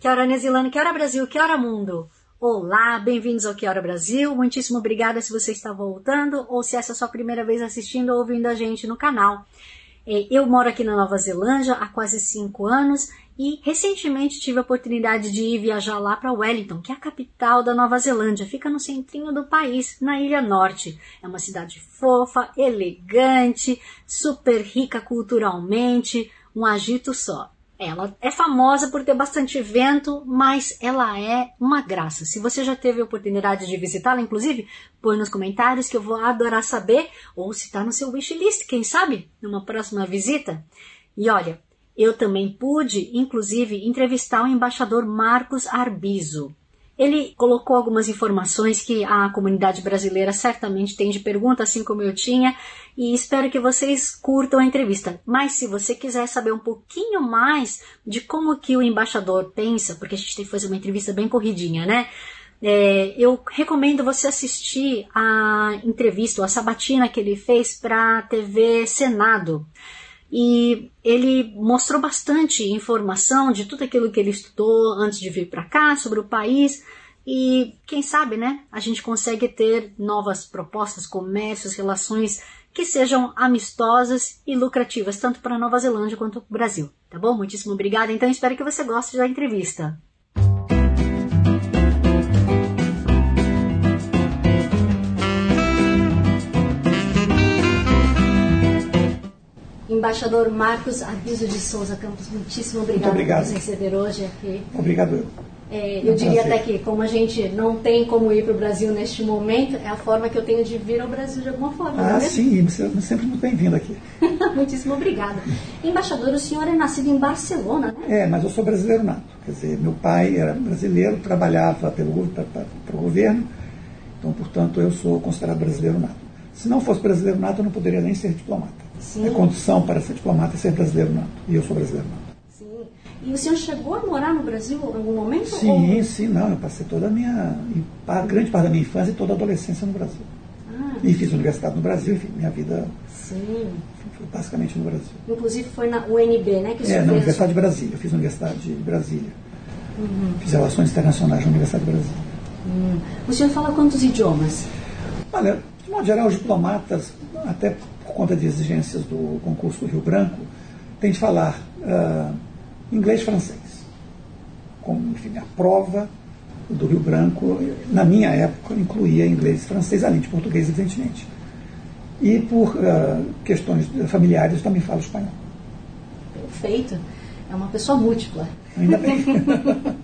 Que hora New Zealand, que hora Brasil, que hora mundo. Olá, bem-vindos ao Que Hora Brasil. Muitíssimo obrigada se você está voltando ou se essa é a sua primeira vez assistindo ou ouvindo a gente no canal. É, eu moro aqui na Nova Zelândia há quase cinco anos e recentemente tive a oportunidade de ir viajar lá para Wellington, que é a capital da Nova Zelândia, fica no centrinho do país, na Ilha Norte. É uma cidade fofa, elegante, super rica culturalmente, um agito só. Ela é famosa por ter bastante vento, mas ela é uma graça. Se você já teve a oportunidade de visitá-la, inclusive, põe nos comentários que eu vou adorar saber, ou se está no seu wishlist, quem sabe, numa próxima visita. E olha, eu também pude, inclusive, entrevistar o embaixador Marcos Arbizo. Ele colocou algumas informações que a comunidade brasileira certamente tem de pergunta, assim como eu tinha, e espero que vocês curtam a entrevista. Mas se você quiser saber um pouquinho mais de como que o embaixador pensa, porque a gente tem que fazer uma entrevista bem corridinha, né? É, eu recomendo você assistir a entrevista, a sabatina que ele fez para a TV Senado. E ele mostrou bastante informação de tudo aquilo que ele estudou antes de vir para cá, sobre o país. E quem sabe, né? A gente consegue ter novas propostas, comércios, relações que sejam amistosas e lucrativas, tanto para a Nova Zelândia quanto para o Brasil. Tá bom? Muitíssimo obrigada. Então espero que você goste da entrevista. Embaixador Marcos Abiso de Souza Campos, muitíssimo obrigado, obrigado. por nos receber hoje aqui. Obrigado eu. É, eu diria até que, como a gente não tem como ir para o Brasil neste momento, é a forma que eu tenho de vir ao Brasil de alguma forma. Ah, é sim, você é sempre muito bem-vindo aqui. Muitíssimo obrigada. Embaixador, o senhor é nascido em Barcelona, né? É, mas eu sou brasileiro nato. Quer dizer, meu pai era brasileiro, trabalhava pelo, o governo, então, portanto, eu sou considerado brasileiro nato. Se não fosse brasileiro nato, eu não poderia nem ser diplomata. Sim. É condição para ser diplomata ser brasileiro nato. E eu sou brasileiro nato. Sim. E o senhor chegou a morar no Brasil em algum momento? Sim, ou... sim, não. Eu passei toda a minha. grande parte da minha infância e toda a adolescência no Brasil. Ah, E fiz universidade no Brasil, enfim, minha vida sim. foi basicamente no Brasil. Inclusive foi na UNB, né? Que É, na Universidade de Brasília. Eu fiz na Universidade de Brasília. Uhum. Fiz Relações Internacionais na Universidade de Brasília. Hum. O senhor fala quantos idiomas? Olha, de modo geral, os diplomatas, até por conta de exigências do concurso do Rio Branco, têm de falar ah, inglês e francês. Como, enfim, a prova do Rio Branco, na minha época, incluía inglês e francês, além de português, evidentemente. E por ah, questões familiares, eu também falo espanhol. Perfeito. É uma pessoa múltipla. Ainda bem.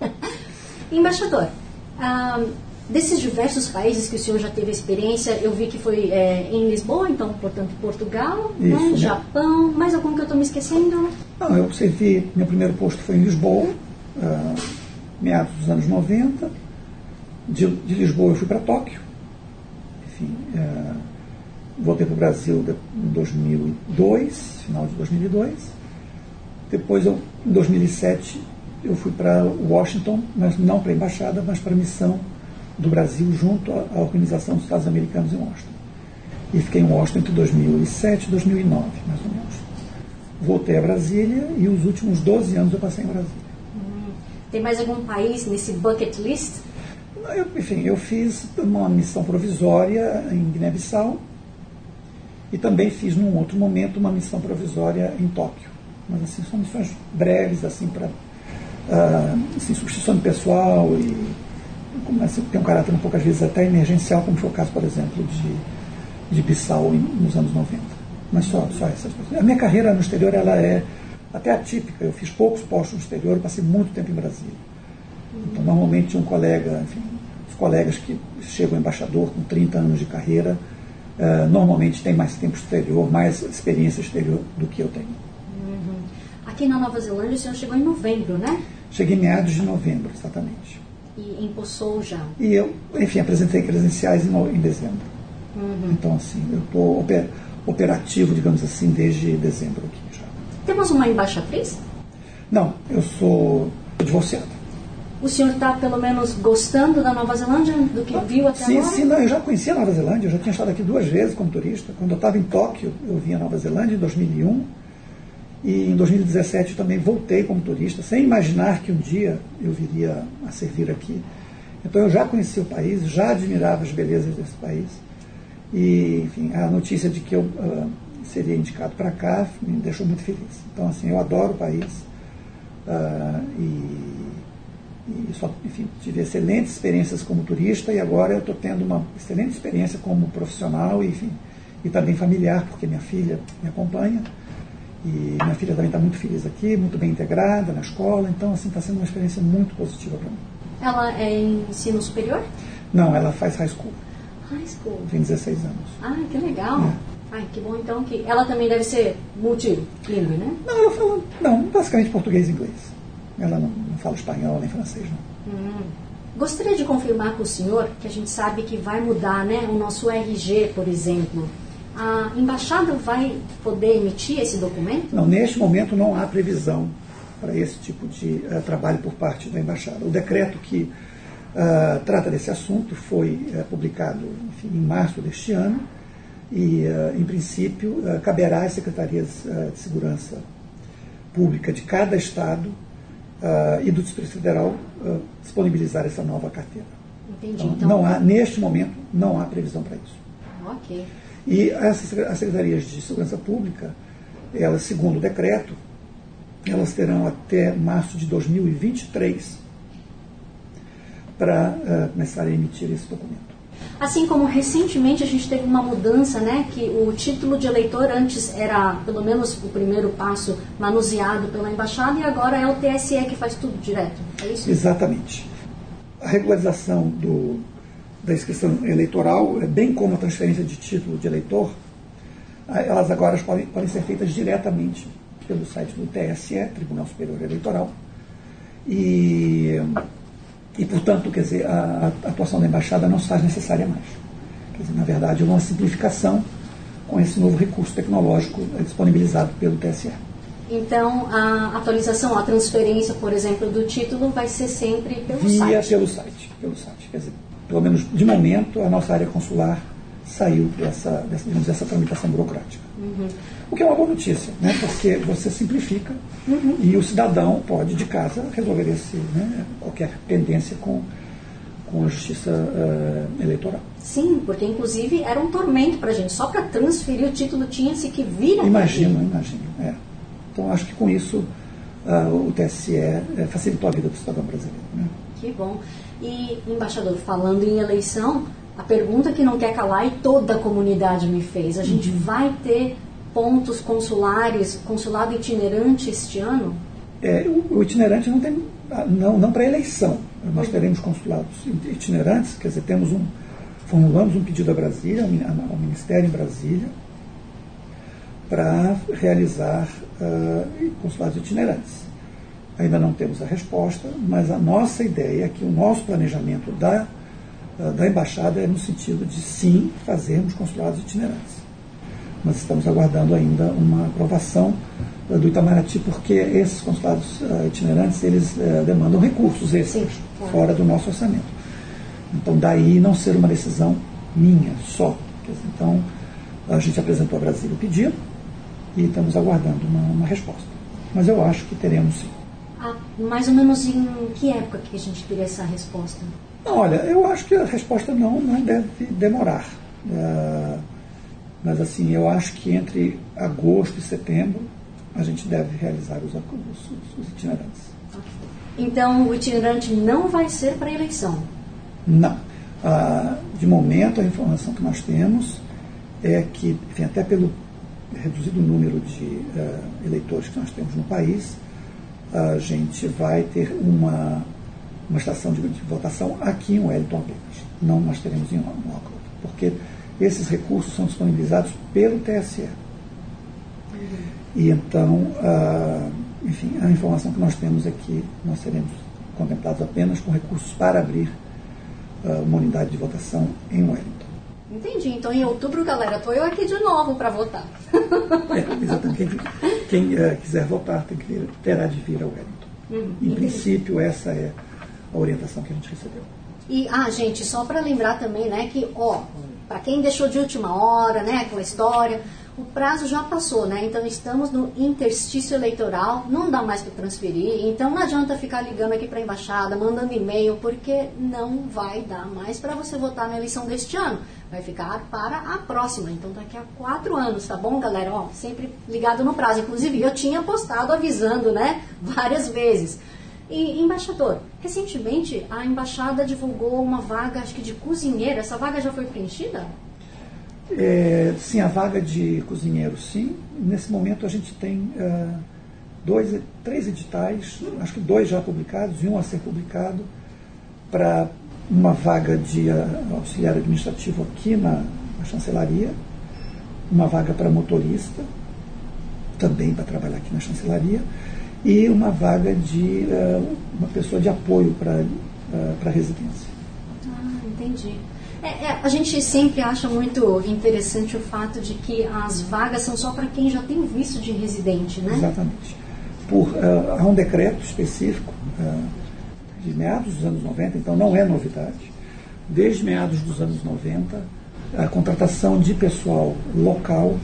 Embaixador, ah, desses diversos países que o senhor já teve experiência, eu vi que foi é, em Lisboa, então, portanto, Portugal, Isso, né? né? Japão, mais algum que eu estou me esquecendo? Não, eu servi, meu primeiro posto foi em Lisboa, ah, meados dos anos 90. De, de Lisboa eu fui para Tóquio. Enfim, ah, voltei para o Brasil em 2002, final de 2002. Depois, eu, em 2007, eu fui para Washington, mas não para a embaixada, mas para a missão do Brasil junto à, Organização dos Estados Americanos em Washington. E fiquei em Washington entre 2007 e 2009, mais ou menos. Voltei a Brasília e os últimos 12 anos eu passei em Brasília. Tem mais algum país nesse bucket list? Eu, enfim, eu fiz uma missão provisória em Guiné-Bissau e também fiz, num outro momento, uma missão provisória em Tóquio. Mas, assim, são missões breves, assim, para ah, assim, substituição de pessoal e assim, tem um caráter um pouco, às vezes, até emergencial, como foi o caso, por exemplo, de, de Bissau em- nos anos 90. Mas só, só essas coisas. A minha carreira no exterior, ela é até atípica. Eu fiz poucos postos no exterior, passei muito tempo em Brasília. Então, normalmente, um colega, enfim, os colegas que chegam embaixador com 30 anos de carreira, eh, normalmente têm mais tempo exterior, mais experiência exterior do que eu tenho. A aqui na Nova Zelândia o senhor chegou em novembro, né? Cheguei em meados de novembro, exatamente. E empossou já. E eu, enfim, apresentei credenciais em, em dezembro. Uhum. Então, assim, eu estou oper, operativo, digamos assim, desde dezembro aqui já. Temos uma embaixatriz? Não, eu sou divorciado. O senhor está, pelo menos, gostando da Nova Zelândia, do que viu até sim, agora? Sim, não, eu já conhecia a Nova Zelândia, eu já tinha estado aqui duas vezes como turista. Quando eu estava em Tóquio, eu vim à Nova Zelândia em 2001. E em 2017 eu também voltei como turista, sem imaginar que um dia eu viria a servir aqui. Então eu já conhecia o país, já admirava as belezas desse país. E, enfim, a notícia de que eu uh, seria indicado para cá me deixou muito feliz. Então, assim, eu adoro o país. Uh, e e só, enfim, tive excelentes experiências como turista e agora eu estou tendo uma excelente experiência como profissional e, enfim, e também familiar, porque minha filha me acompanha. E minha filha também está muito feliz aqui, muito bem integrada na escola, então assim está sendo uma experiência muito positiva para mim. Ela é em ensino superior? Não, ela faz high school. High school. Tem 16 anos. Ah, que legal. É. Ai, que bom então que ela também deve ser multilingüe, né? Não, ela fala, não, basicamente português e inglês. Ela não, não fala espanhol nem francês, não. Hum. Gostaria de confirmar com o senhor que a gente sabe que vai mudar, né, o nosso RG, por exemplo. A embaixada vai poder emitir esse documento? Não, neste momento não há previsão para esse tipo de uh, trabalho por parte da embaixada. O decreto que uh, trata desse assunto foi uh, publicado enfim, em março deste ano e, em princípio, caberá às secretarias de segurança pública de cada estado e do Distrito Federal disponibilizar essa nova carteira. Entendi. Então, então, não há, neste momento, não há previsão para isso. Ok. E as, as secretarias de segurança pública, elas, segundo o decreto, elas terão até março de 2023 para uh, começar a emitir esse documento. Assim como recentemente a gente teve uma mudança, né, que o título de eleitor antes era, pelo menos o primeiro passo, manuseado pela embaixada e agora é o TSE que faz tudo direto. É isso? Exatamente. A regularização do, da inscrição eleitoral, bem como a transferência de título de eleitor, elas agora podem, podem ser feitas diretamente pelo site do TSE, Tribunal Superior Eleitoral. E e, portanto, quer dizer, a, a atuação da embaixada não se faz necessária mais. Quer dizer, na verdade, é uma simplificação com esse novo recurso tecnológico disponibilizado pelo TSE. Então, a atualização, a transferência, por exemplo, do título vai ser sempre pelo Via site? pelo site. Pelo site. Quer dizer, pelo menos de momento, a nossa área consular saiu dessa, dessa, digamos, dessa tramitação burocrática. Uhum. O que é uma boa notícia, né? porque você simplifica uhum. e o cidadão pode, de casa, resolver esse, né, qualquer pendência com, com a justiça uh, eleitoral. Sim, porque inclusive era um tormento para a gente. Só para transferir o título tinha-se que vir aqui. Imagino, imagino. É. Então acho que com isso uh, o TSE uh, facilitou a vida do cidadão brasileiro. Né? Que bom. E, embaixador, falando em eleição, a pergunta que não quer calar e toda a comunidade me fez: a gente uhum. vai ter pontos consulares, consulado itinerante este ano? É, o, o, itinerante não tem, não, não para eleição. Nós teremos consulados itinerantes, quer dizer, temos um, formulamos um pedido a Brasília, ao Ministério em Brasília, para realizar uh, consulados itinerantes. Ainda não temos a resposta, mas a nossa ideia é que o nosso planejamento da da embaixada é no sentido de sim fazermos consulados itinerantes. Nós estamos aguardando ainda uma aprovação do Itamaraty, porque esses consulados itinerantes eles demandam recursos extras sim, claro. fora do nosso orçamento. Então, daí não ser uma decisão minha só. Então, a gente apresentou a Brasília o pedido e estamos aguardando uma, uma resposta. Mas eu acho que teremos sim. Ah, mais ou menos em que época que a gente teria essa resposta? Olha, eu acho que a resposta não, não deve demorar. Uh, mas assim, eu acho que entre agosto e setembro a gente deve realizar os, os, os itinerantes. Então o itinerante não vai ser para eleição? Não. Uh, de momento, a informação que nós temos é que, enfim, até pelo reduzido número de uh, eleitores que nós temos no país, a gente vai ter uma uma estação de, de votação aqui em Wellington apenas. Não nós teremos em Auckland, porque esses recursos são disponibilizados pelo TSE. Uhum. E então, uh, enfim, a informação que nós temos é que nós seremos contemplados apenas com recursos para abrir uh, uma unidade de votação em Wellington. Entendi. Então, em outubro, galera, estou eu aqui de novo para votar. é, exatamente. Quem, quem uh, quiser votar tem que vir, terá de vir a Wellington. Uhum, em entendi. princípio, essa é a orientação que a gente recebeu. E, ah, gente, só para lembrar também, né, que, ó, para quem deixou de última hora, né, aquela história, o prazo já passou, né? Então estamos no interstício eleitoral, não dá mais para transferir. Então não adianta ficar ligando aqui para a embaixada, mandando e-mail, porque não vai dar mais para você votar na eleição deste ano. Vai ficar para a próxima. Então daqui a quatro anos, tá bom, galera? Ó, sempre ligado no prazo. Inclusive eu tinha postado avisando, né? Várias vezes. E, embaixador, recentemente a embaixada divulgou uma vaga, acho que de cozinheiro. Essa vaga já foi preenchida? É, sim, a vaga de cozinheiro, sim. Nesse momento a gente tem uh, dois, três editais, acho que dois já publicados e um a ser publicado, para uma vaga de uh, auxiliar administrativo aqui na, na chancelaria, uma vaga para motorista, também para trabalhar aqui na chancelaria, e uma vaga de uh, uma pessoa de apoio para uh, para residência. Ah, entendi. É, é, a gente sempre acha muito interessante o fato de que as vagas são só para quem já tem visto de residente, né? Exatamente. Por, uh, há um decreto específico de meados dos anos 90, então não é novidade. Desde meados dos anos 90, a contratação de pessoal local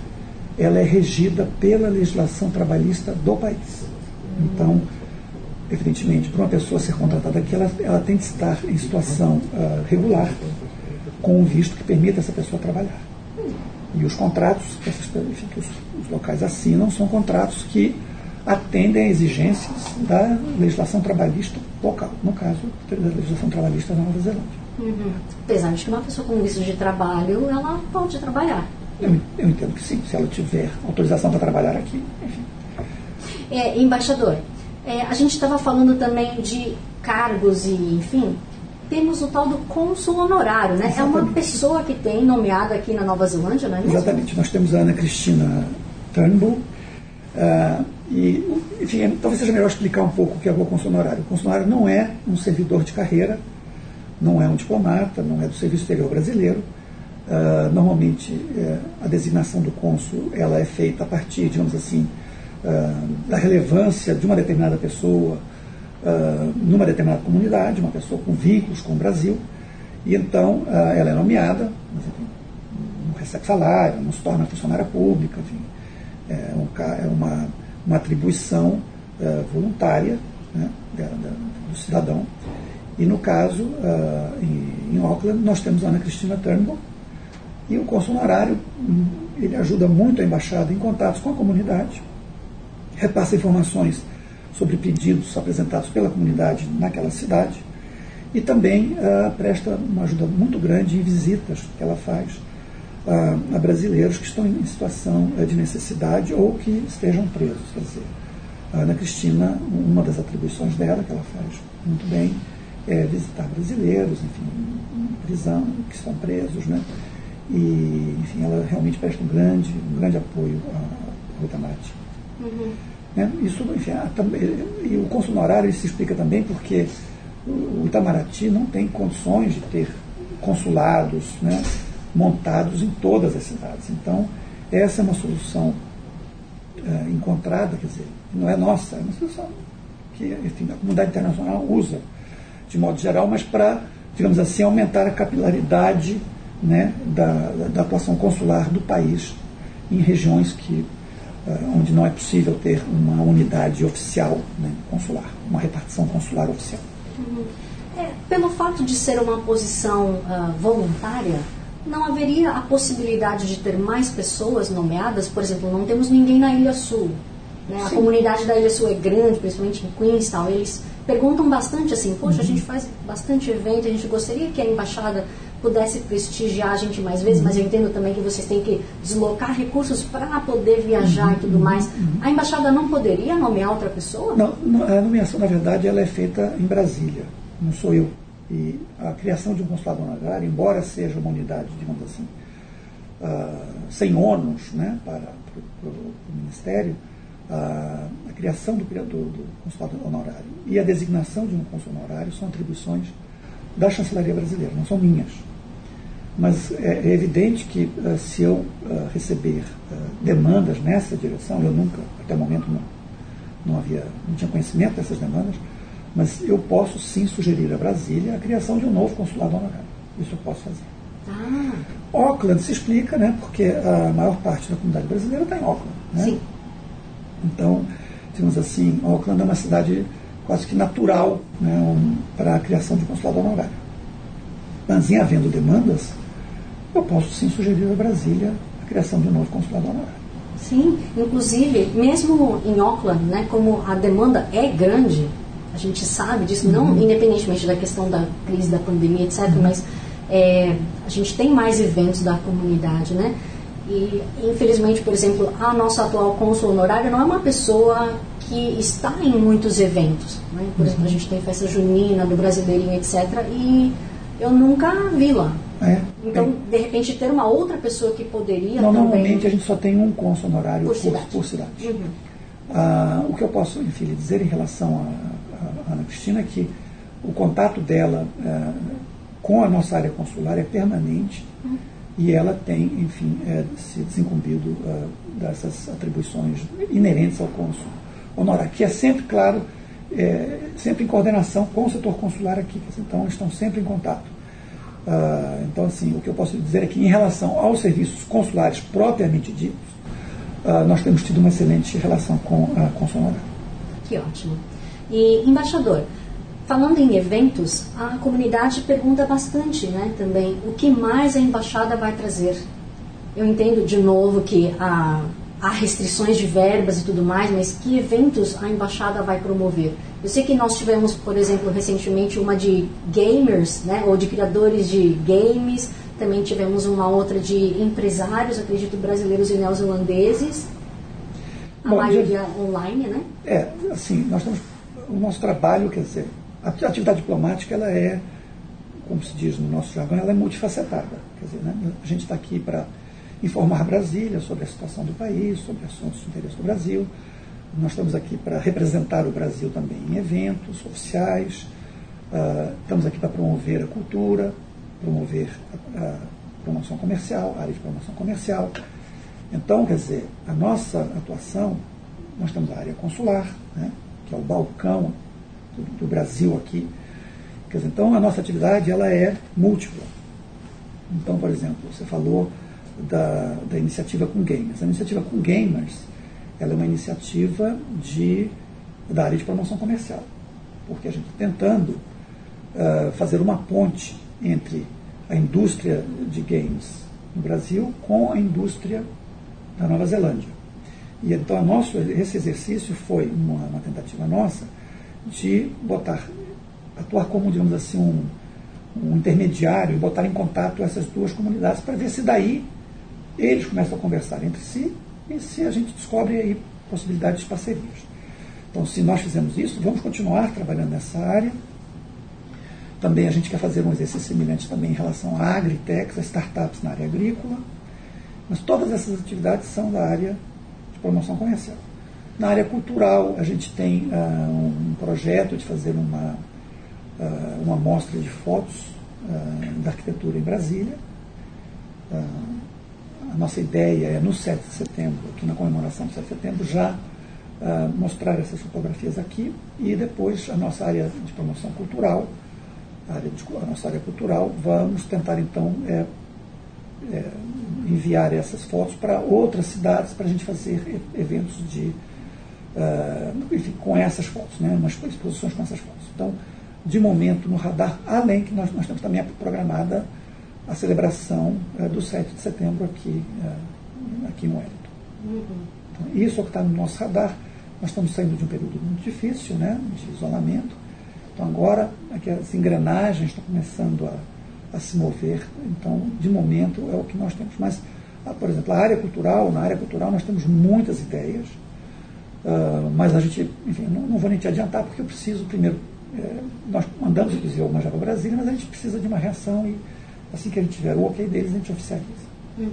ela é regida pela legislação trabalhista do país. Então, evidentemente, para uma pessoa ser contratada aqui, ela, ela tem que estar em situação uh, regular, com um visto que permita essa pessoa trabalhar. E os contratos que, essas, que os, os, locais assinam são contratos que atendem a exigências da legislação trabalhista local, no caso, da legislação trabalhista da Nova Zelândia. Uhum. Apesar de que uma pessoa com visto de trabalho, ela pode trabalhar. Eu, eu entendo que sim, se ela tiver autorização para trabalhar aqui, enfim. É, embaixador, é, a gente estava falando também de cargos e, enfim, temos o tal do cônsul honorário, né? Exatamente. É uma pessoa que tem nomeada aqui na Nova Zelândia, não é mesmo? Exatamente. Nós temos a Ana Cristina Turnbull. Uh, e, enfim, talvez seja melhor explicar um pouco o que é o cônsul honorário. O cônsul honorário não é um servidor de carreira, não é um diplomata, não é do Serviço Exterior Brasileiro. Uh, normalmente, uh, a designação do cônsul ela é feita a partir, digamos assim, ah, da relevância de uma determinada pessoa uh, numa determinada comunidade, uma pessoa com vínculos com o Brasil, e então uh, ela é nomeada, mas, enfim, não recebe salário, não se torna funcionária pública, enfim, é, um, é uma, uma atribuição voluntária né, da, da, do cidadão. E no caso, em, em Auckland, nós temos Ana Cristina Turnbull, e o cônsul honorário, ele ajuda muito a embaixada em contatos com a comunidade, repassa informações sobre pedidos apresentados pela comunidade naquela cidade e também uh, presta uma ajuda muito grande em visitas que ela faz uh, a brasileiros que estão em situação uh, de necessidade ou que estejam presos. Quer dizer, a Ana Cristina, uma das atribuições dela, que ela faz muito bem, é visitar brasileiros, enfim, em prisão, que estão presos, né? E, enfim, ela realmente presta um grande, um grande apoio ao Itamaraty. Uhum. Né? Isso, enfim, e o consumo horário se explica também porque o Itamaraty não tem condições de ter consulados né, montados em todas as cidades. Então, essa é uma solução é, encontrada, quer dizer, não é nossa, é uma solução que enfim, a comunidade internacional usa de modo geral, mas para, digamos assim, aumentar a capilaridade né, da, da atuação consular do país em regiões que eh, onde não é possível ter uma unidade oficial né, consular, uma repartição consular oficial. Uhum. É, pelo fato de ser uma posição uh, voluntária, não haveria a possibilidade de ter mais pessoas nomeadas? Por exemplo, não temos ninguém na Ilha Sul. Né? A comunidade da Ilha Sul é grande, principalmente em Queenstown. Eles perguntam bastante assim, poxa, uhum. a gente faz bastante evento, a gente gostaria que a embaixada pudesse prestigiar a gente mais vezes, mas eu entendo também que vocês têm que deslocar recursos para poder viajar e tudo mais. A embaixada não poderia nomear outra pessoa? Não, a nomeação, na verdade, ela é feita em Brasília, não sou eu. E a criação de um consulado honorário, embora seja uma unidade, digamos assim, uh, sem ônus né, para, o Ministério, a, a criação do, do, do, consulado honorário e a designação de um consul honorário são atribuições da chancelaria brasileira, não são minhas. Mas é, é evidente que uh, se eu uh, receber uh, demandas nessa direção, eu nunca, até o momento, não, não havia, não tinha conhecimento dessas demandas, mas eu posso sim sugerir a Brasília a criação de um novo consulado honorário. Isso eu posso fazer. Ah. Auckland se explica, né, porque a maior parte da comunidade brasileira está em Auckland. Né? Sim. Então, digamos assim, Auckland é uma cidade quase que natural né, um, para a criação de consulado honorário. Mas em havendo demandas, eu posso sim sugerir a Brasília a criação de um novo consulado honorário. Sim, inclusive, mesmo em Auckland, né, como a demanda é grande, a gente sabe disso, uhum. não independentemente da questão da crise da pandemia, etc., uhum. mas é, a gente tem mais eventos da comunidade, né? E, infelizmente, por exemplo, a nossa atual cônsul honorária não é uma pessoa que está em muitos eventos. Né? Por uhum. exemplo, a gente tem festa junina, do brasileirinho, etc. E eu nunca vi lá. É, então, é. de repente, ter uma outra pessoa que poderia não, também... Normalmente a gente só tem um cônsul honorário por cidade. Por, por cidade. Uhum. Ah, o que eu posso, enfim, dizer em relação a Ana Cristina é que o contato dela é, com a nossa área consular é permanente uhum. e ela tem, enfim, é, se desincumbido uh, dessas atribuições inerentes ao cônsul honorário, que é sempre, claro, sempre em coordenação com o setor consular aqui, então estão sempre em contato. Uh, então, assim, o que eu posso dizer é que, em relação aos serviços consulares propriamente ditos, uh, nós temos tido uma excelente relação com a consular. Que ótimo. E, embaixador, Falando em eventos, a comunidade pergunta bastante né, também o que mais a embaixada vai trazer. Eu entendo de novo que há, há restrições de verbas e tudo mais, mas que eventos a embaixada vai promover? Eu sei que nós tivemos, por exemplo, recentemente uma de gamers, né, ou de criadores de games, também tivemos uma outra de empresários, acredito, brasileiros e neozelandeses, a Bom, maioria online, né? É, assim, nós temos o nosso trabalho, quer dizer, a atividade diplomática, ela é, como se diz no nosso jargão, ela é multifacetada. Quer dizer, né, a gente está aqui para informar Brasília sobre a situação do país, sobre assuntos de interesse do Brasil. Nós estamos aqui para representar o Brasil também em eventos oficiais. Uh, estamos aqui para promover a cultura, promover a, a promoção comercial, a área de promoção comercial. Então, quer dizer, a nossa atuação, nós temos a área consular, né, que é o balcão do, do Brasil aqui. Quer dizer, então a nossa atividade ela é múltipla. Então, por exemplo, você falou da, da iniciativa com gamers. A iniciativa com gamers ela é uma iniciativa de, da área de promoção comercial, porque a gente está tentando uh, fazer uma ponte entre a indústria de games no Brasil com a indústria da Nova Zelândia. E então nosso, esse exercício foi uma, uma tentativa nossa de botar, atuar como, digamos assim, um, um intermediário e botar em contato essas duas comunidades para ver se daí eles começam a conversar entre si e se a gente descobre aí possibilidades de parcerias. Então, se nós fizemos isso, vamos continuar trabalhando nessa área. Também a gente quer fazer um exercício semelhante também em relação à agritech, a startups na área agrícola. Mas todas essas atividades são da área de promoção comercial. Na área cultural, a gente tem uh, um projeto de fazer uma, uh, uma mostra de fotos uh, da arquitetura em Brasília. A nossa ideia é, no 7 de setembro, aqui na comemoração do 7 de setembro, já mostrar essas fotografias aqui e depois a nossa área de promoção cultural, a, área de, a nossa área cultural, vamos tentar então é, é, enviar essas fotos para outras cidades para a gente fazer eventos de uh, enfim, com essas fotos, né, umas exposições com essas fotos. Então, de momento, no radar, além que nós, nós temos também programada a celebração uh, do 7 de setembro aqui, uh, aqui em Wellington. Uhum. Então, isso é o que está no nosso radar. Nós estamos saindo de um período muito difícil, né, de isolamento. Então, agora, aqui, as engrenagens estão começando a, a se mover. Então, de momento, é o que nós temos. Mas, por exemplo, a área cultural, na área cultural, nós temos muitas ideias Uh, mas a gente, enfim, não, não, vou nem te adiantar, porque eu preciso, primeiro, é, nós mandamos o Manjava Brasília, mas a gente precisa de uma reação e assim que a gente tiver o ok deles, a gente oficializa. Uhum,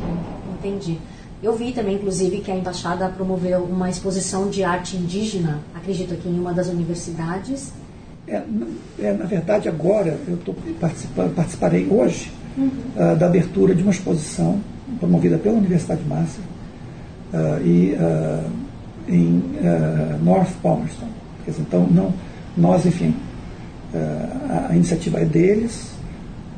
entendi. Eu vi também, inclusive, que a embaixada promoveu uma exposição de arte indígena, acredito que em uma das universidades. É, é na verdade, agora eu estou participando, participarei hoje uhum. uh, da abertura de uma exposição promovida pela Universidade de Massa uh, e uh, em North Palmerston. Então, não, nós, enfim, a, a iniciativa é deles,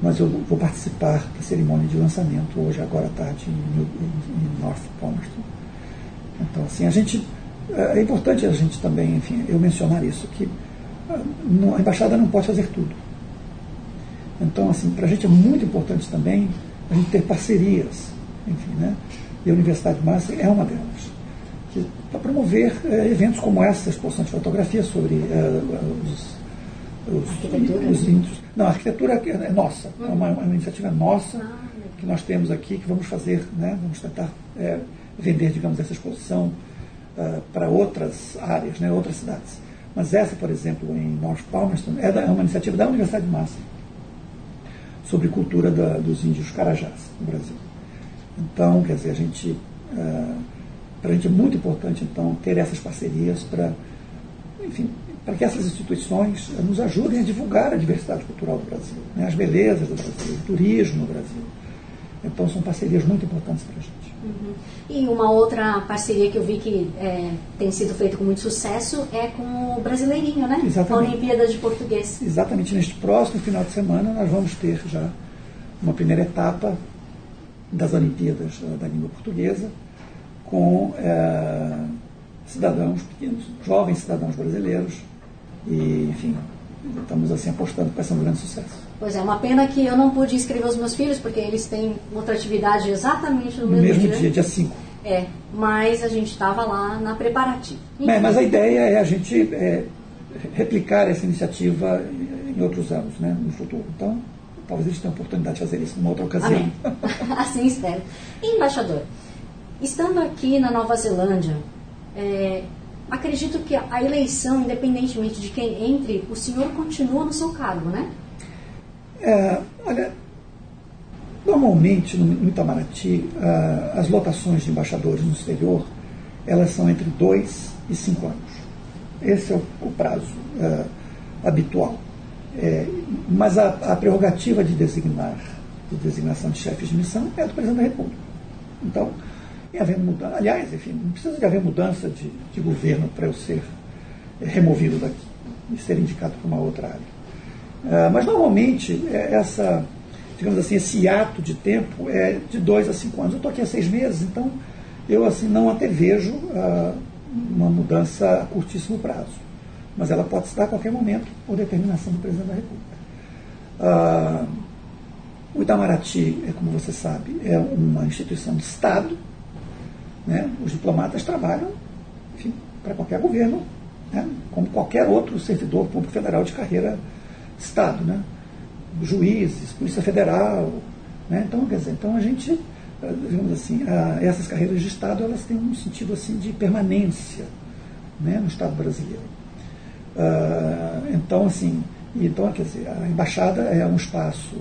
mas eu vou participar da cerimônia de lançamento hoje, agora à tarde, em, North Palmerston. Então, assim, a gente. É, é importante a gente também, enfim, eu mencionar isso, que ah, a embaixada não pode fazer tudo. Então, assim, para a gente é muito importante também a gente ter parcerias, enfim, né? E a Universidade de Massa é uma delas. Para promover é, eventos como essa, exposição de fotografia sobre é, os os, os índios. Não, a arquitetura é nossa, é uma, uma iniciativa nossa ah, que nós temos aqui, que vamos fazer, né, vamos tentar é, vender, digamos, essa exposição uh, para outras áreas, né, outras cidades. Mas essa, por exemplo, em North Palmerston, é, da, é uma iniciativa da Universidade de Massa sobre cultura da, dos índios carajás no Brasil. Então, quer dizer, a gente, uh, para a gente é muito importante, então, ter essas parcerias para, enfim, para que essas instituições nos ajudem a divulgar a diversidade cultural do Brasil, né, as belezas do Brasil, o turismo no Brasil. Então, são parcerias muito importantes para a gente. Uhum. E uma outra parceria que eu vi que é, tem sido feita com muito sucesso é com o Brasileirinho, né? Exatamente. A Olimpíada de Português. Exatamente. Neste próximo final de semana, nós vamos ter já uma primeira etapa das Olimpíadas eh, da língua portuguesa com é, cidadãos pequenos, jovens cidadãos brasileiros, e, enfim, estamos assim apostando que vai ser um grande sucesso. Pois é, uma pena que eu não pude inscrever os meus filhos, porque eles têm outra atividade exatamente no, no mesmo, mesmo dia. dia, dia 5. É, mas a gente estava lá na preparativa. É, mas a ideia é a gente é, replicar essa iniciativa em outros anos, né, no futuro. Então, talvez a gente tenha a oportunidade de fazer isso numa outra ocasião. Amém. assim espero. E, embaixador, estando aqui na Nova Zelândia, é, acredito que a eleição, independentemente de quem entre, o senhor continua no seu cargo, né? É, olha, normalmente no, Itamaraty, uh, as lotações de embaixadores no exterior, elas são entre dois e cinco anos. Esse é o, prazo uh, habitual. É, mas a, a, prerrogativa de designar, de designação de chefes de missão é do presidente da República. Então, em havendo mudança, aliás, enfim, não precisa de haver mudança de, de governo para eu ser é, removido daqui e ser indicado para uma outra área. Uh, mas normalmente é, essa, digamos assim, esse ato de tempo é de dois a cinco anos. Eu estou aqui há seis meses, então eu assim não antevejo uh, uma mudança a curtíssimo prazo. Mas ela pode estar a qualquer momento por determinação do presidente da República. Uh, o Itamaraty, é, como você sabe, é uma instituição de Estado, né? Os diplomatas trabalham para qualquer governo, né? como qualquer outro servidor público federal de carreira de Estado. Né? Juízes, Polícia Federal. Né? Então, quer dizer, então a gente, digamos assim, a, essas carreiras de Estado elas têm um sentido assim de permanência né? no Estado brasileiro. Uh, então, assim, então, quer dizer, a embaixada é um espaço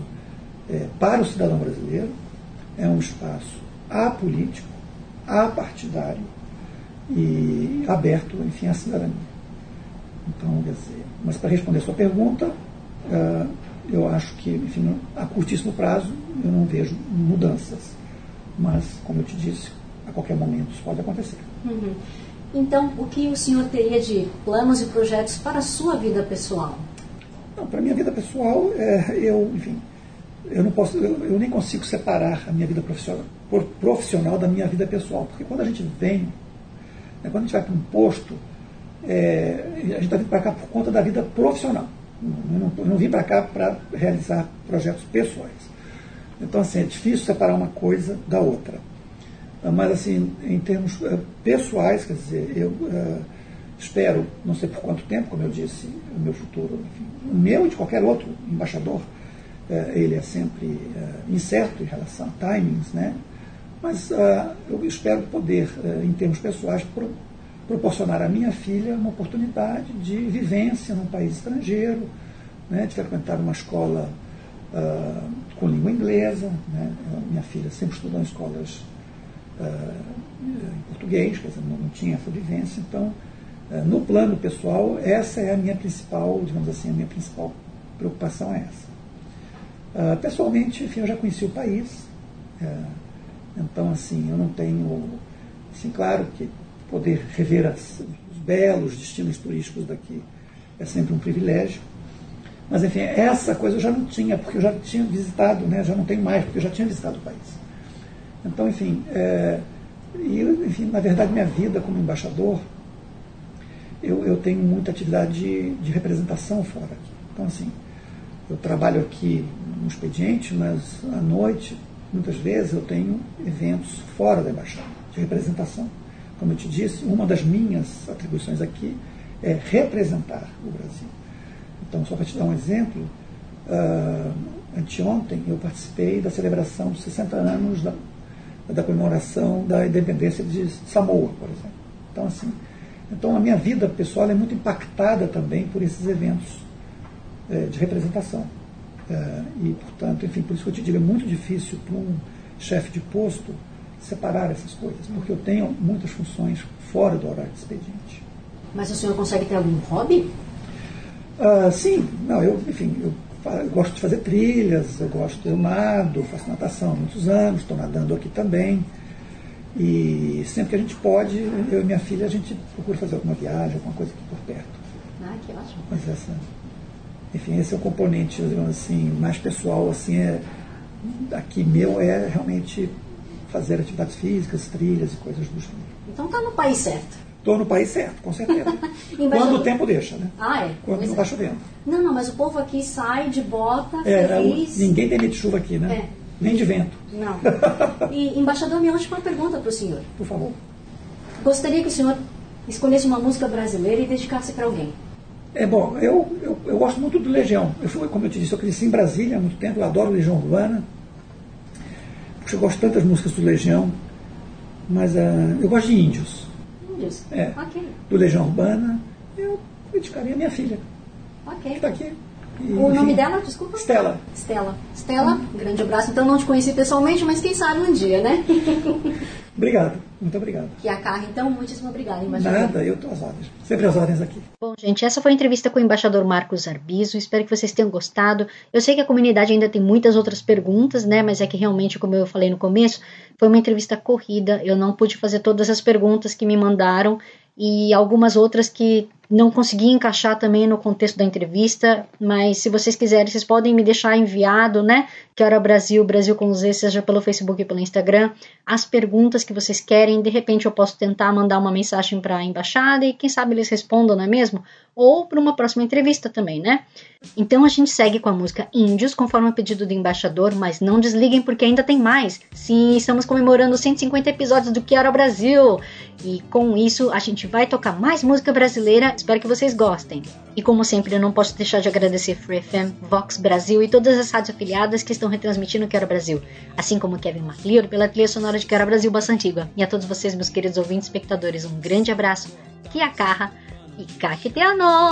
é, para o cidadão brasileiro, é um espaço apolítico, apartidário e aberto, enfim, à cidadania. Então, quer dizer, mas para responder a sua pergunta, uh, eu acho que, enfim, a curtíssimo prazo eu não vejo mudanças. Mas, como eu te disse, a qualquer momento isso pode acontecer. Uhum. Então, o que o senhor teria de planos e projetos para a sua vida pessoal? Não, para a minha vida pessoal, é, eu, enfim, eu não posso, eu, eu, nem consigo separar a minha vida profissional, profissional da minha vida pessoal, porque quando a gente vem, né, quando a gente vai para um posto, é, a gente está vindo para cá por conta da vida profissional. Eu não, eu não vim para cá para realizar projetos pessoais. Então, assim, é difícil separar uma coisa da outra. Mas, assim, em termos uh, pessoais, quer dizer, eu uh, espero, não sei por quanto tempo, como eu disse, o meu futuro, enfim, o meu e de qualquer outro embaixador, ele é sempre incerto em relação a timings, né? Mas eu espero poder, em termos pessoais, pro, proporcionar à minha filha uma oportunidade de vivência num país estrangeiro, né, de frequentar uma escola com língua inglesa. Né, minha filha sempre estudou em escolas em português, quer dizer, não, tinha essa vivência. Então, no plano pessoal, essa é a minha principal, digamos assim, a minha principal preocupação é essa. Pessoalmente, enfim, eu já conheci o país, então, assim, eu não tenho, assim, claro que poder rever as, os belos destinos turísticos daqui é sempre um privilégio. Mas, enfim, essa coisa eu já não tinha, porque eu já tinha visitado, né? já não tenho mais, porque eu já tinha visitado o país. Então, enfim, é, e, enfim na verdade, minha vida como embaixador, eu, eu tenho muita atividade de, de representação fora aqui. Então, assim, eu trabalho aqui no expediente, mas à noite, muitas vezes, eu tenho eventos fora da embaixada, de representação. Como eu te disse, uma das minhas atribuições aqui é representar o Brasil. Então, só para te dar um exemplo, uh, anteontem eu participei da celebração dos 60 anos da, da comemoração da independência de Samoa, por exemplo. Então, assim, então a minha vida pessoal é muito impactada também por esses eventos é, de representação. É, e, portanto, enfim, por isso que eu te digo, é muito difícil para um chefe de posto separar essas coisas, porque eu tenho muitas funções fora do horário de expediente. Mas o senhor consegue ter algum hobby? Uh, sim, não, eu, enfim, eu, eu, gosto de fazer trilhas, eu gosto, eu nado, faço natação há muitos anos, estou nadando aqui também. E sempre que a gente pode, eu e minha filha, a gente procura fazer alguma viagem, alguma coisa aqui por perto. Ah, que ótimo. Mas essa, enfim, esse é o componente, assim, mais pessoal, assim, é, aqui meu é realmente fazer atividades físicas, trilhas e coisas do gênero. Então está no país certo. Estou no país certo, com certeza. Quando o tempo deixa, né? Ah, é? Quando pois não está é. chovendo. Não, não, mas o povo aqui sai de bota, É, feliz. o- ninguém tem medo de chuva aqui, né? É. Nem de vento, Não. E, embaixador, minha última pergunta para o senhor. por favor. Gostaria que o senhor escolhesse uma música brasileira e dedicasse para alguém. É bom, eu, eu, eu gosto muito do Legião. Eu fui, como eu te disse, eu cresci em Brasília há muito tempo, eu adoro Legião Urbana. Porque eu gosto de tantas músicas do Legião, mas ah, eu gosto de índios. Índios? É. Ok, Do Legião Urbana, eu dedicaria a minha filha, que ok. está aqui. E, O nome dela, desculpa? Stella. Estela. Estela, um grande abraço. Então não te conheci pessoalmente, mas quem sabe um dia, né? Obrigado, muito obrigado. que a Carla, então, muitíssimo obrigada, embaixador. Nada, eu estou às ordens. Sempre às ordens aqui. Bom, gente, essa foi a entrevista com o embaixador Marcos Arbizo. Espero que vocês tenham gostado. Eu sei que a comunidade ainda tem muitas outras perguntas, né? Mas é que realmente, como eu falei no começo, foi uma entrevista corrida. Eu não pude fazer todas as perguntas que me mandaram e algumas outras que não consegui encaixar também no contexto da entrevista, mas se vocês quiserem, vocês podem me deixar enviado, né? Que hora Brasil, Brasil com Z, seja pelo Facebook e pelo Instagram, as perguntas que vocês querem. De repente eu posso tentar mandar uma mensagem para a embaixada e quem sabe eles respondam, não é mesmo? Ou para uma próxima entrevista também, né? Então a gente segue com a música Índios, conforme o pedido do embaixador, mas não desliguem porque ainda tem mais. Sim, estamos comemorando 150 episódios do Que Brasil. E com isso a gente vai tocar mais música brasileira. Espero que vocês gostem. E como sempre, eu não posso deixar de agradecer Free FM, Vox Brasil e todas as rádios afiliadas que estão retransmitindo o Que Hora Brasil, assim como Kevin MacLeod pela trilha sonora de Que Hora Brasil Bassa Antigua. E a todos vocês, meus queridos ouvintes e espectadores, um grande abraço. Que a carra e caqueteano!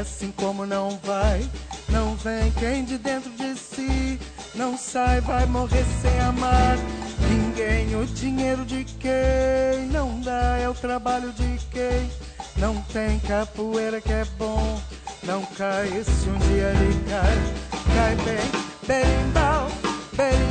assim como não vai, não vem quem de dentro de si não sai, vai morrer sem amar ninguém. O dinheiro de quem não dá é o trabalho de quem não tem capoeira que é bom. Não cai, se um dia ele cai, cai bem, berimbau, berimbau.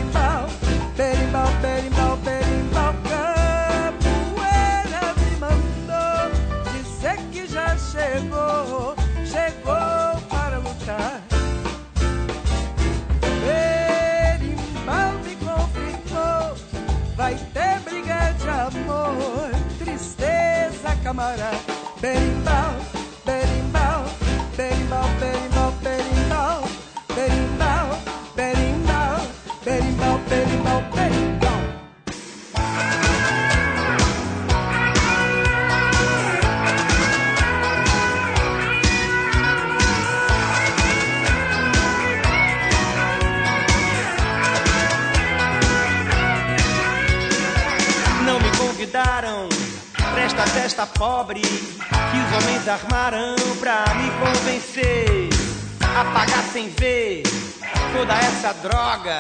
amarás. Testa pobre que os homens armarão pra me convencer a pagar sem ver toda essa droga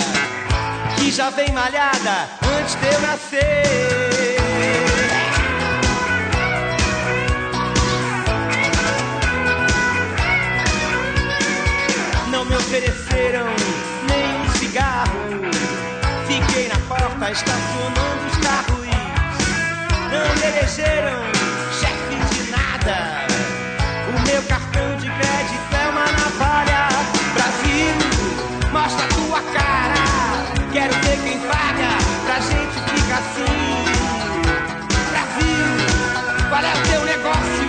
que já vem malhada antes de eu nascer. Não me ofereceram nem um cigarro. Fiquei na porta estacionando os carros. Não me elegeram nada. O meu cartão de crédito é uma navalha. Brasil, mostra tua cara. Quero ver quem paga pra gente ficar assim. Brasil, qual é o teu negócio?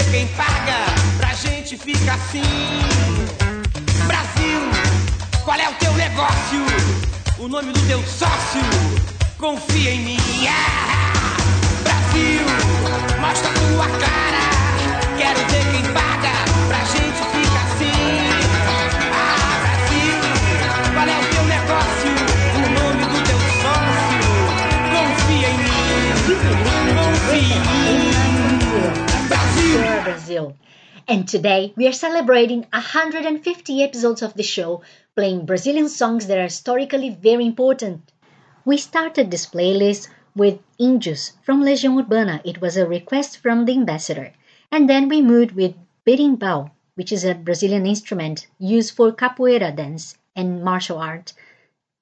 Ver quem paga pra gente ficar assim. Brasil, qual é o teu negócio? O nome do teu sócio? Confia em mim. Brasil, mostra tua cara. Quero ver quem paga pra gente ficar assim. Ah, Brasil, qual é o teu negócio? O nome do teu sócio? Confia em mim. Brasil. Brazil. And today we are celebrating 150 episodes of the show, playing Brazilian songs that are historically very important. We started this playlist with Índios from Legião Urbana. It was a request from the ambassador. And then we moved with berimbau, which is a Brazilian instrument used for capoeira dance and martial art,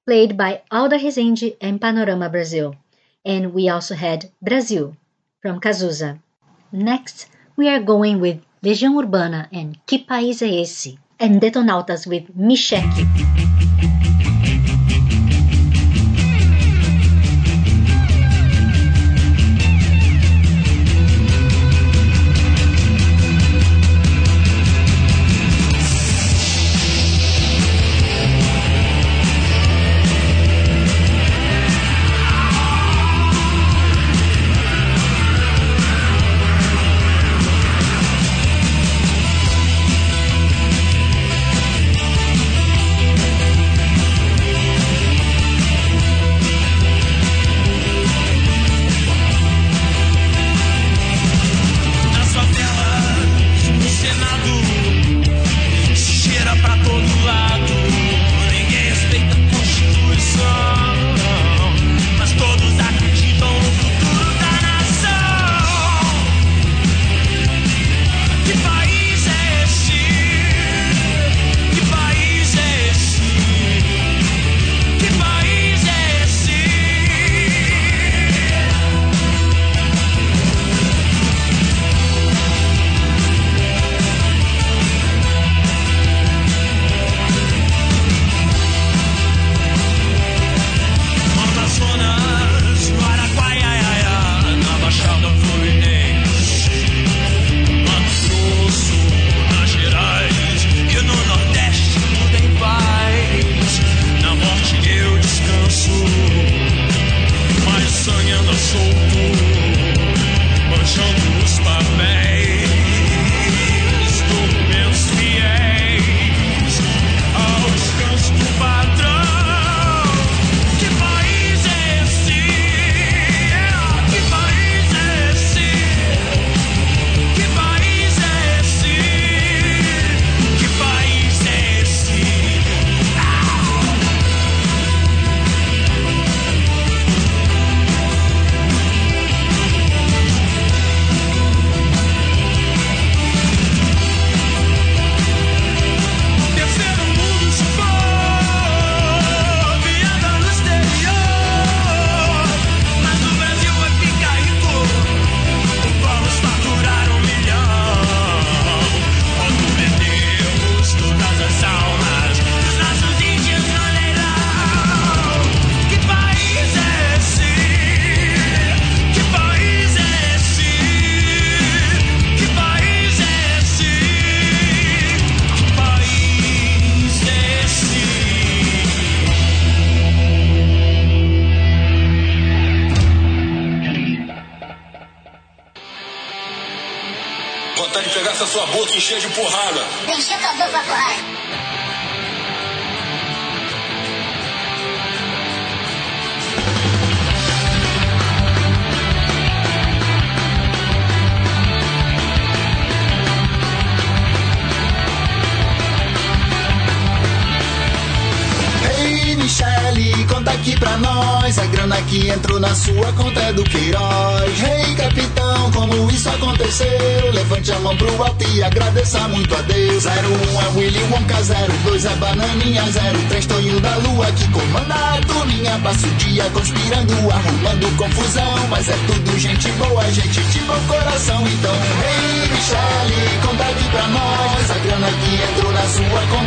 played by Alda Rezende and Panorama Brazil. And we also had Brasil from Cazuza. Next, we are going with Legião Urbana and Que País é Esse? And Detonautas with Me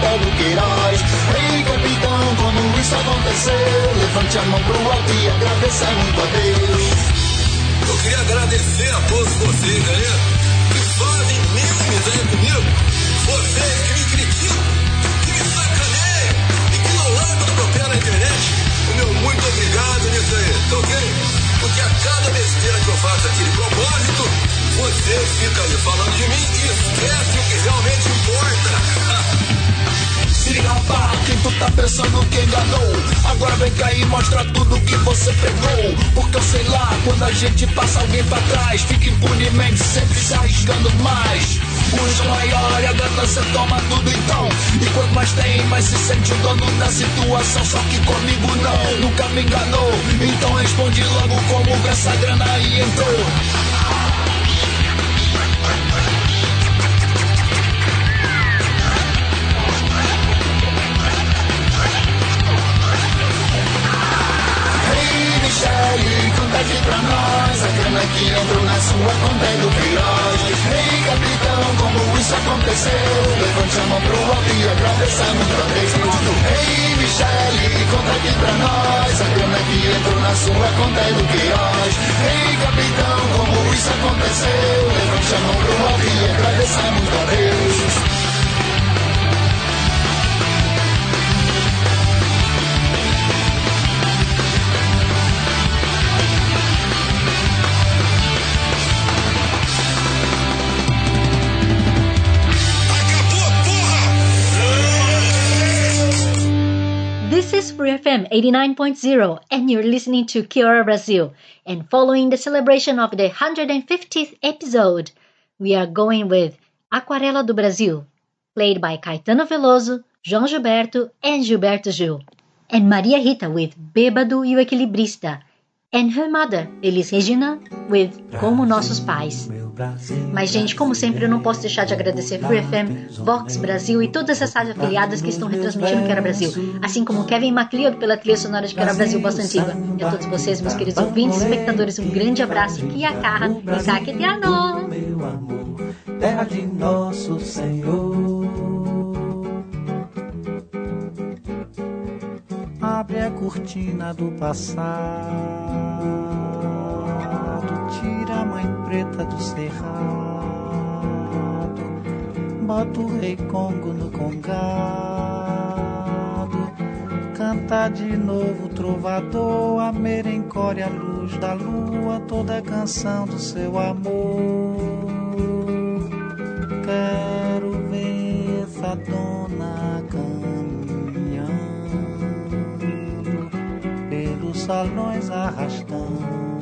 do Queiroz. Ei, capitão, como isso aconteceu? Levante a mão pro alto e agradeça muito a Deus. Eu queria agradecer a todos vocês aí que fazem memes aí comigo. Vocês que me criticam, que me sacaneiam e que não largam do meu pé na internet. O meu muito obrigado nisso aí, tá ok? Porque a cada besteira que eu faço aqui de propósito, vocês ficam aí falando de mim e esquecem o que realmente importa. Se rapaz, quem tu tá pensando que enganou? Agora vem cá e mostra tudo que você pegou. Porque eu sei lá, quando a gente passa alguém pra trás, fica impunemente sempre se arriscando mais. O som maior e a ganância toma tudo então. E quanto mais tem, mais se sente o dono da situação. Só que comigo não, nunca me enganou. Então responde logo como essa grana aí entrou. Aqui pra nós A grana que entrou na sua conta é do Queiroz Ei, capitão, como isso aconteceu? Levante a mão pro alto e agradeça a Deus Ei, Michele, conta aqui pra nós A grana que entrou na sua conta é do Queiroz Ei, capitão, como isso aconteceu? Levante a mão pro alto e agradeça muito a Deus is Free FM 89.0, and you're listening to Kiora Brazil. And following the celebration of the 150th episode, we are going with Aquarela do Brasil, played by Caetano Veloso, João Gilberto, and Gilberto Gil. And Maria Rita with Bêbado e o Equilibrista, and her mother, Elis Regina, with Como Nossos Pais. Mas, gente, como sempre, eu não posso deixar de agradecer Free FM, Vox Brasil e todas as rádios afiliadas que estão retransmitindo Quero Brasil, assim como Kevin MacLeod pela trilha sonora de Quero Brasil Bossa Antiga. E a todos vocês, meus queridos ouvintes e espectadores, um grande abraço e a carra e caqueteano! meu amor, terra de nosso Senhor. A cortina do passado, tira a mãe preta do cerrado, bota o rei Congo no congado, canta de novo o trovador, a merencória, a luz da lua, toda a canção do seu amor. Quero ver essa dona salões arrastando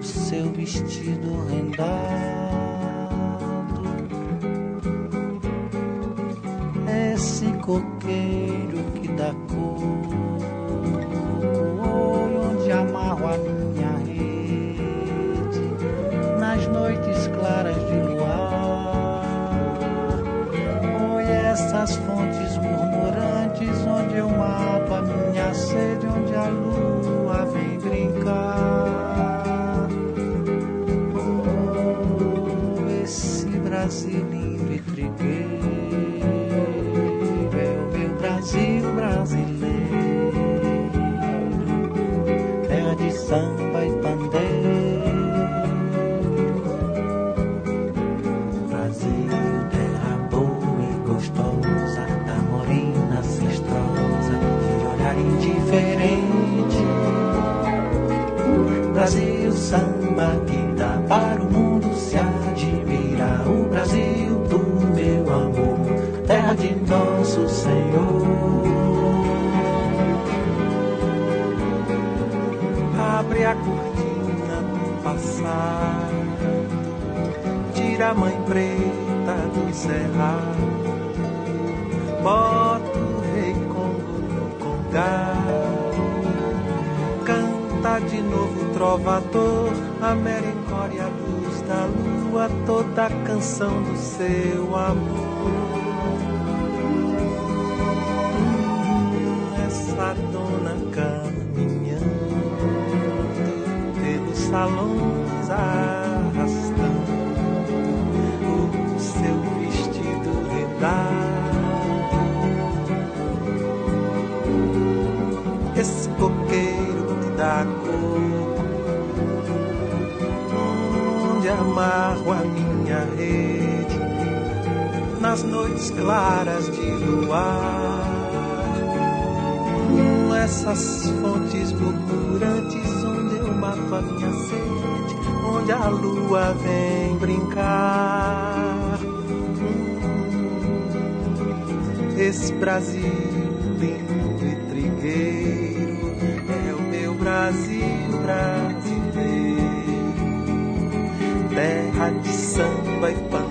seu vestido rendado. Esse coqueiro que dá cor, onde amarro a minha rede nas noites claras de luar. Oi, essas fontes murmurantes onde eu mato a minha sede, onde a lua a mãe preta do cerrado, bota o rei Congo no congar, canta de novo trovador, a mericória luz da lua, toda a canção do seu amor. essa dona caminhando pelos salões arrastando noites claras de luar essas fontes murmurantes onde eu mato a minha sede, onde a lua vem brincar. Esse Brasil lindo e trigueiro é o meu Brasil brasileiro, terra de samba e pandeiro.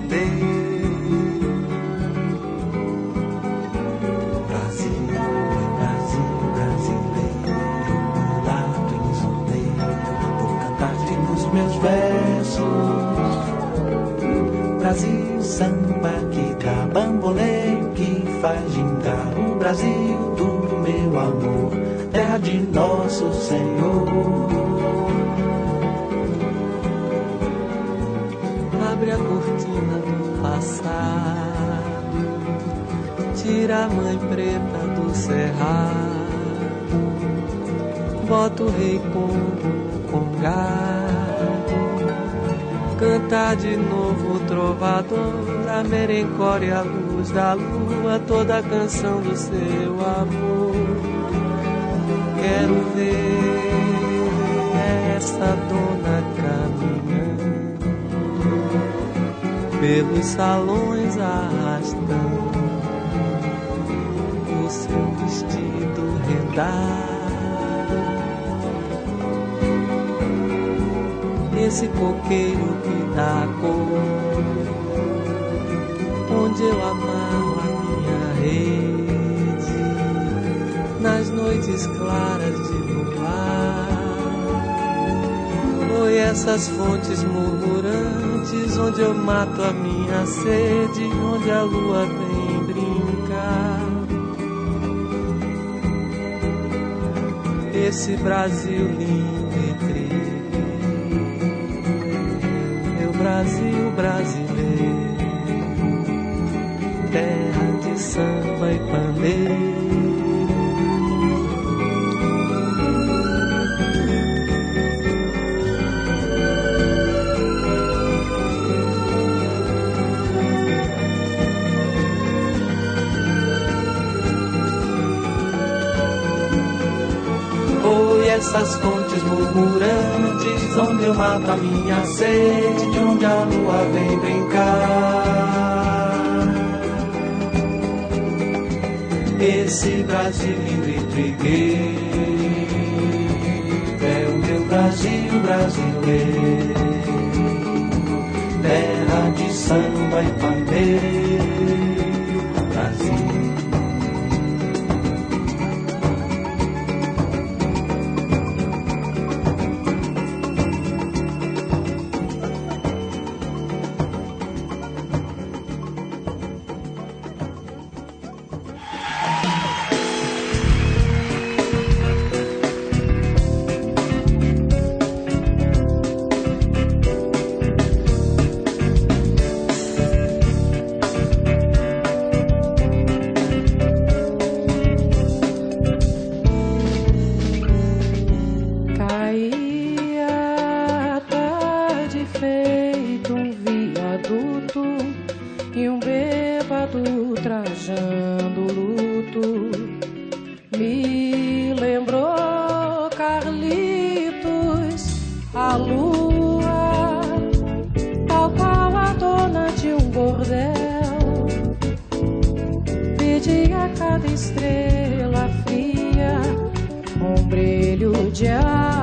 Brasil, samba que dá bamboleio, que faz gingar o Brasil do meu amor, terra de nosso Senhor. Abre a cortina do passado, tira a mãe preta do cerrado, bota o rei Congo no congado canta de novo o trovador, a merencória, a luz da lua, toda a canção do seu amor. Quero ver essa dona caminhando pelos salões arrastando o seu vestido rendado. Esse coqueiro que dá cor, onde eu amarro a minha rede, nas noites claras de luar. Oi, essas fontes murmurantes, onde eu mato a minha sede, onde a lua vem brincar. Esse Brasil lindo Brasil brasileiro, terra de samba e pandeiro. Essas fontes murmurantes, onde eu mato a minha sede, de onde a lua vem brincar. Esse Brasil lindo e trigueiro é o meu Brasil brasileiro, terra de samba e pandeiro, a lua, tal qual a dona de um bordel, pedia a cada estrela fria um brilho de ar.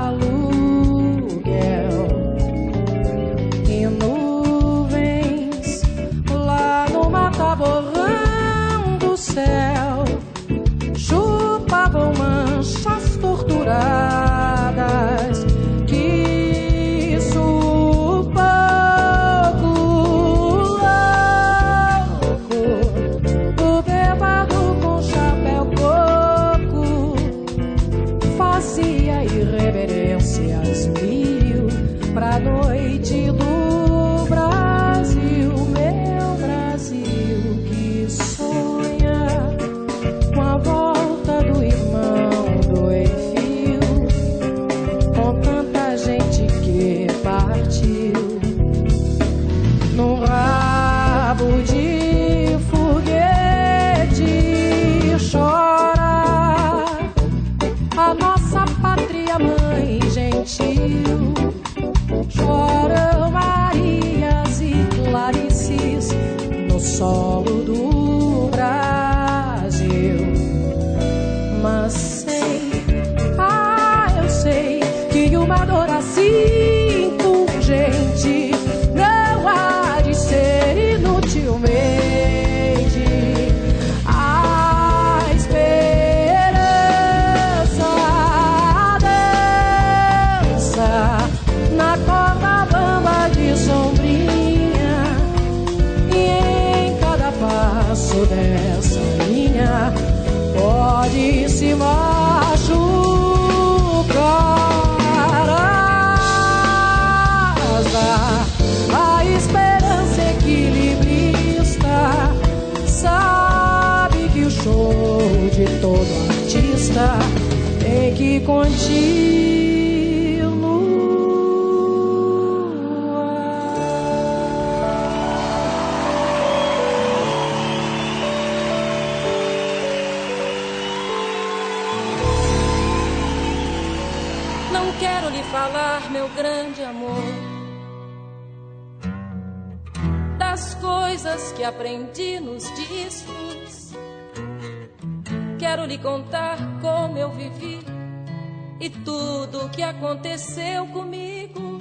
aconteceu comigo.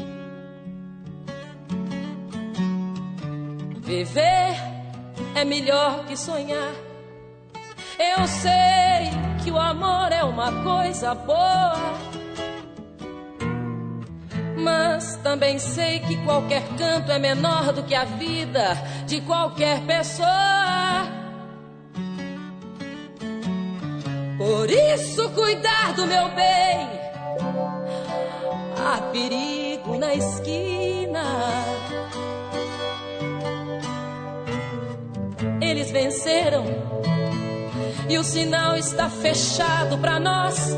Viver é melhor que sonhar. Eu sei que o amor é uma coisa boa. Mas também sei que qualquer canto é menor do que a vida de qualquer pessoa. Por isso, cuidar do meu bem há perigo na esquina. Eles venceram e o sinal está fechado para nós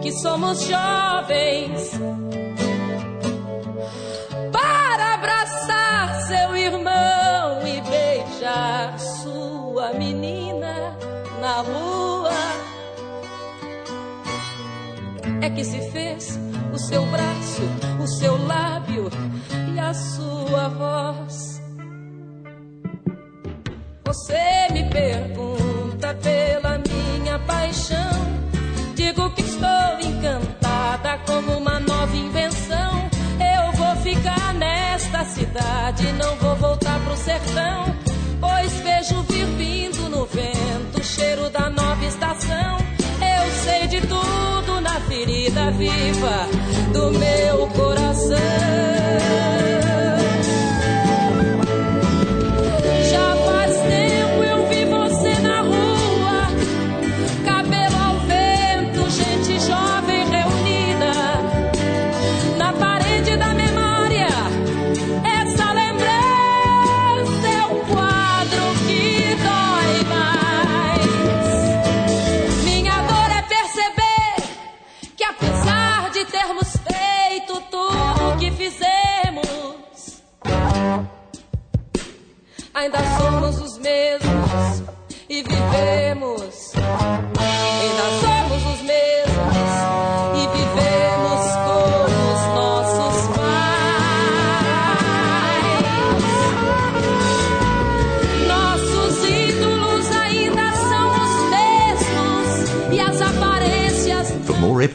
que somos jovens. Para abraçar seu irmão e beijar sua menina na rua. É que se fez seu braço, o seu lábio e a sua voz. Você me pergunta pela minha paixão. Digo que estou encantada como uma nova invenção. Eu vou ficar nesta cidade, não vou voltar pro sertão. ferida viva do meu coração.